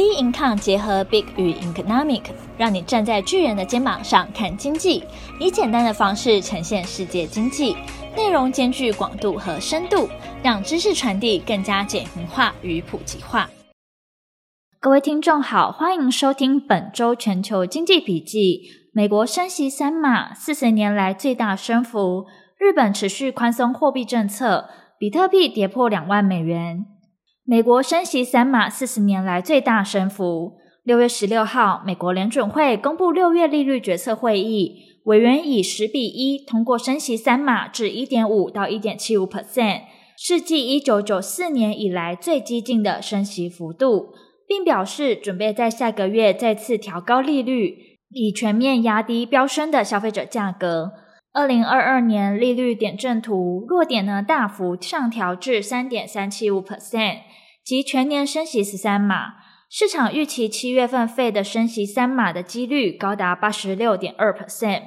B Income 结合 Big 与 Economic，让你站在巨人的肩膀上看经济，以简单的方式呈现世界经济，内容兼具广度和深度，让知识传递更加简明化与普及化。各位听众好，欢迎收听本周全球经济笔记。美国升息三码，四十年来最大升幅；日本持续宽松货币政策，比特币跌破两万美元。美国升息三码，四十年来最大升幅。六月十六号，美国联准会公布六月利率决策会议，委员以十比一通过升息三码至一点五到一点七五 percent，是继一九九四年以来最激进的升息幅度，并表示准备在下个月再次调高利率，以全面压低飙升的消费者价格。二零二二年利率点阵图落点呢，大幅上调至三点三七五 percent。即全年升息十三码，市场预期七月份费的升息三码的几率高达八十六点二 percent。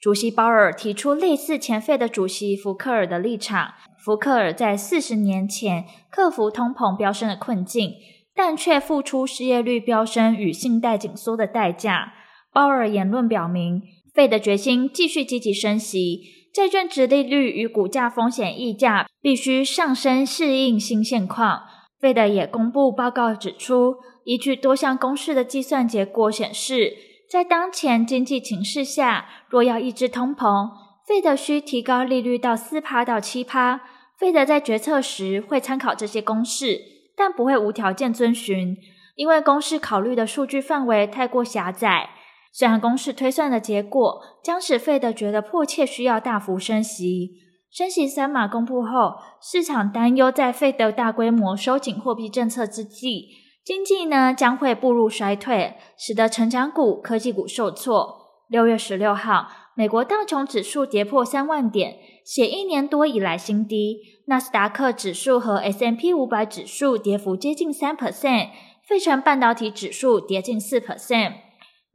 主席鲍尔提出类似前费的主席福克尔的立场。福克尔在四十年前克服通膨飙升的困境，但却付出失业率飙升与信贷紧缩的代价。鲍尔言论表明，Fed 的决心继续积极升息，债券殖利率与股价风险溢价必须上升适应新现况。Fed 也公布报告指出，依据多项公式的计算结果显示，在当前经济情势下，若要抑制通膨，Fed 需提高利率到四趴到七趴。费德在决策时会参考这些公式，但不会无条件遵循，因为公式考虑的数据范围太过狭窄。虽然公式推算的结果将使费德觉得迫切需要大幅升息。升息三码公布后，市场担忧在费德大规模收紧货币政策之际，经济呢将会步入衰退，使得成长股、科技股受挫。六月十六号，美国道琼指数跌破三万点，写一年多以来新低。纳斯达克指数和 S M P 五百指数跌幅接近三 percent，费城半导体指数跌近四 percent。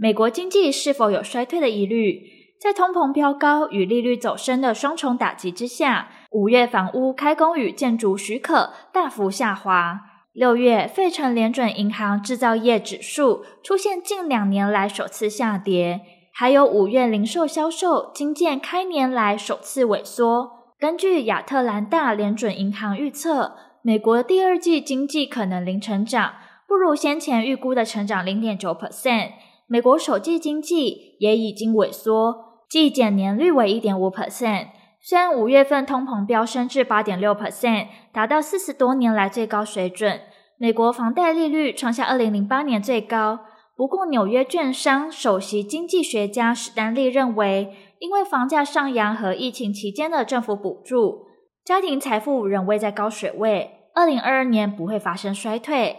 美国经济是否有衰退的疑虑？在通膨飙高与利率走升的双重打击之下，五月房屋开工与建筑许可大幅下滑。六月，费城联准银行制造业指数出现近两年来首次下跌，还有五月零售销售惊见开年来首次萎缩。根据亚特兰大联准银行预测，美国第二季经济可能零成长，不如先前预估的成长零点九 percent。美国首季经济也已经萎缩。季减年率为一点五 percent，虽然五月份通膨飙升至八点六 percent，达到四十多年来最高水准。美国房贷利率创下二零零八年最高。不过，纽约券商首席经济学家史丹利认为，因为房价上扬和疫情期间的政府补助，家庭财富仍未在高水位。二零二二年不会发生衰退。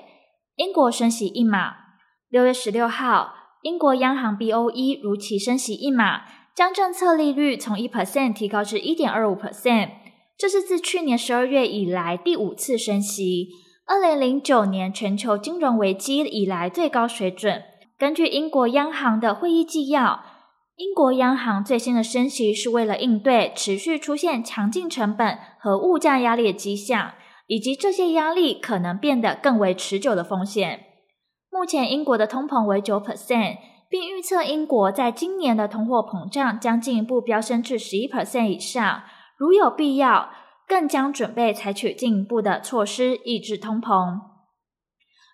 英国升息一码，六月十六号，英国央行 BOE 如期升息一码。将政策利率从一 percent 提高至一点二五 percent，这是自去年十二月以来第五次升息，二零零九年全球金融危机以来最高水准。根据英国央行的会议纪要，英国央行最新的升息是为了应对持续出现强劲成本和物价压力的迹象，以及这些压力可能变得更为持久的风险。目前英国的通膨为九 percent。并预测英国在今年的通货膨胀将进一步飙升至十一 percent 以上，如有必要，更将准备采取进一步的措施抑制通膨。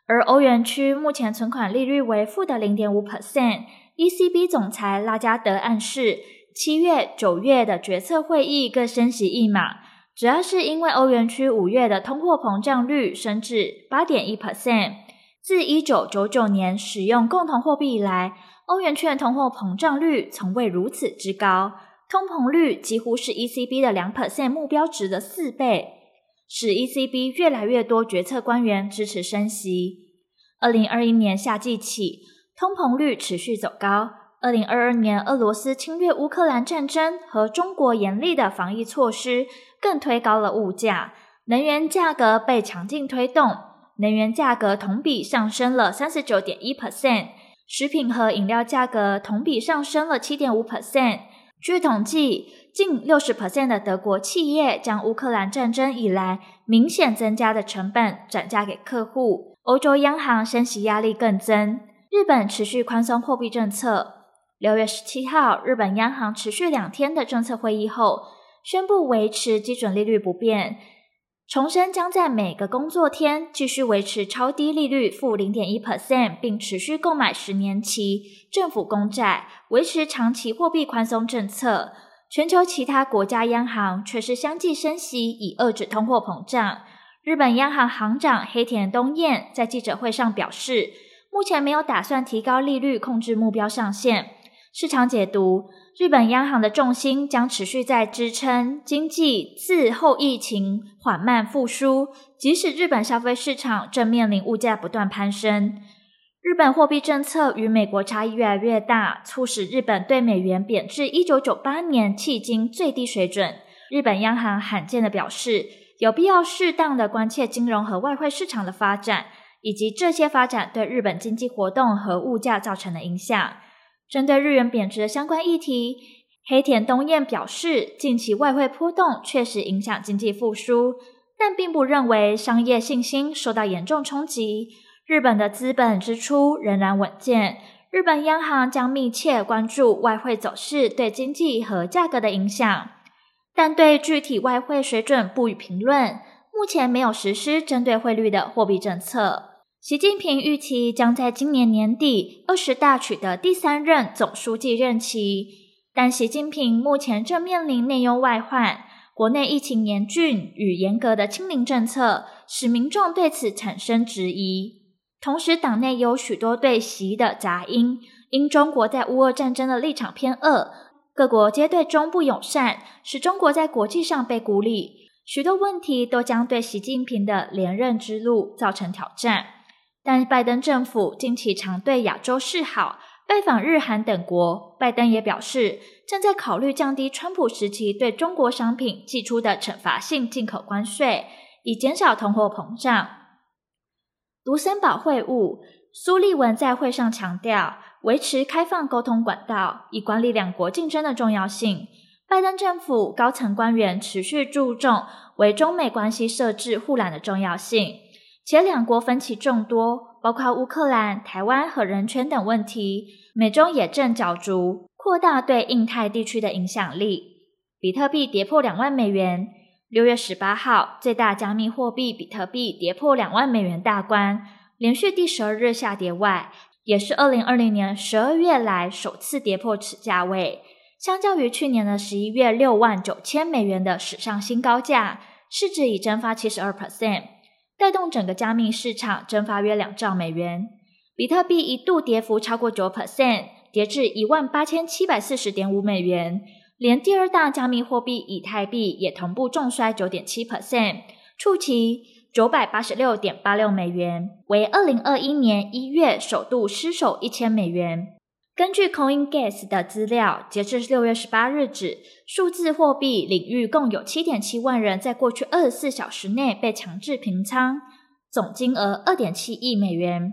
而欧元区目前存款利率为负的零点五 percent，ECB 总裁拉加德暗示，七月、九月的决策会议各升息一码，主要是因为欧元区五月的通货膨胀率升至八点一 percent。自一九九九年使用共同货币以来，欧元区通货膨胀率从未如此之高，通膨率几乎是 ECB 的两 percent 目标值的四倍，使 ECB 越来越多决策官员支持升息。二零二一年夏季起，通膨率持续走高。二零二二年，俄罗斯侵略乌克兰战争和中国严厉的防疫措施更推高了物价，能源价格被强劲推动。能源价格同比上升了三十九点一 percent，食品和饮料价格同比上升了七点五 percent。据统计，近六十 percent 的德国企业将乌克兰战争以来明显增加的成本转嫁给客户。欧洲央行升息压力更增，日本持续宽松货币政策。六月十七号，日本央行持续两天的政策会议后，宣布维持基准利率不变，重申将在每个工作天继续维持超低利率负零点一 percent，并持续购买十年期政府公债，维持长期货币宽松政策。全球其他国家央行却是相继升息，以遏制通货膨胀。日本央行行长黑田东彦在记者会上表示，目前没有打算提高利率控制目标上限。市场解读，日本央行的重心将持续在支撑经济自后疫情缓慢复苏，即使日本消费市场正面临物价不断攀升。日本货币政策与美国差异越来越大，促使日本对美元贬至一九九八年迄今最低水准。日本央行罕见地表示，有必要适当的关切金融和外汇市场的发展，以及这些发展对日本经济活动和物价造成的影响。针对日元贬值的相关议题，黑田东彦表示，近期外汇波动确实影响经济复苏，但并不认为商业信心受到严重冲击。日本的资本支出仍然稳健，日本央行将密切关注外汇走势对经济和价格的影响。但对具体外汇水准不予评论。目前没有实施针对汇率的货币政策。习近平预期将在今年年底二十大取得第三任总书记任期，但习近平目前正面临内忧外患，国内疫情严峻与严格的清零政策使民众对此产生质疑。同时，党内有许多对习的杂音，因中国在乌俄战争的立场偏恶。各国皆对中不友善，使中国在国际上被孤立。许多问题都将对习近平的连任之路造成挑战。但拜登政府近期常对亚洲示好，拜访日韩等国。拜登也表示，正在考虑降低川普时期对中国商品寄出的惩罚性进口关税，以减少通货膨胀。卢森堡会晤，苏利文在会上强调，维持开放沟通管道，以管理两国竞争的重要性。拜登政府高层官员持续注重为中美关系设置护栏的重要性，且两国分歧众多，包括乌克兰、台湾和人权等问题。美中也正角逐扩大对印太地区的影响力。比特币跌破两万美元，六月十八号，最大加密货币比特币跌破两万美元大关，连续第十二日下跌外。也是二零二零年十二月来首次跌破此价位，相较于去年的十一月六万九千美元的史上新高价，市值已蒸发七十二 percent，带动整个加密市场蒸发约两兆美元。比特币一度跌幅超过九 percent，跌至一万八千七百四十点五美元，连第二大加密货币以太币也同步重摔九点七 percent，触及。九百八十六点八六美元，为二零二一年一月首度失守一千美元。根据 CoinGeeks 的资料，截至六月十八日止，数字货币领域共有七点七万人在过去二十四小时内被强制平仓，总金额二点七亿美元。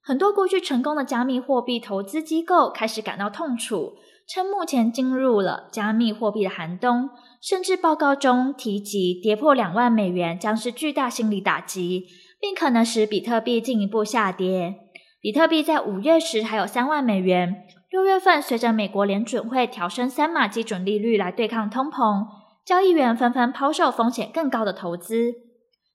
很多过去成功的加密货币投资机构开始感到痛楚。称目前进入了加密货币的寒冬，甚至报告中提及跌破两万美元将是巨大心理打击，并可能使比特币进一步下跌。比特币在五月时还有三万美元，六月份随着美国联准会调升三码基准利率来对抗通膨，交易员纷纷抛售风险更高的投资，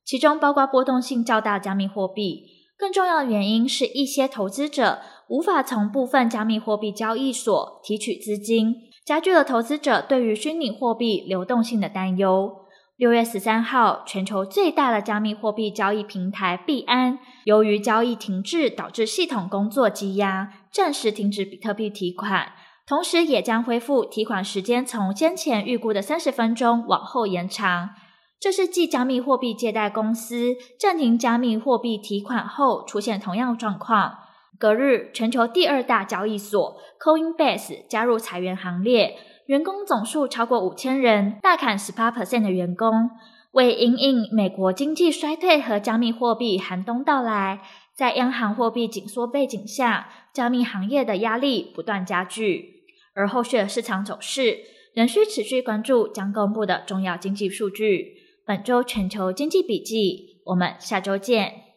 其中包括波动性较大加密货币。更重要的原因是一些投资者无法从部分加密货币交易所提取资金，加剧了投资者对于虚拟货币流动性的担忧。六月十三号，全球最大的加密货币交易平台币安，由于交易停滞导致系统工作积压，暂时停止比特币提款，同时也将恢复提款时间从先前预估的三十分钟往后延长。这是继加密货币借贷公司暂停加密货币提款后出现同样状况。隔日，全球第二大交易所 Coinbase 加入裁员行列，员工总数超过五千人，大砍十八 percent 的员工。为因应美国经济衰退和加密货币寒冬到来，在央行货币紧缩背景下，加密行业的压力不断加剧。而后续的市场走势仍需持续关注将公布的重要经济数据。本周全球经济笔记，我们下周见。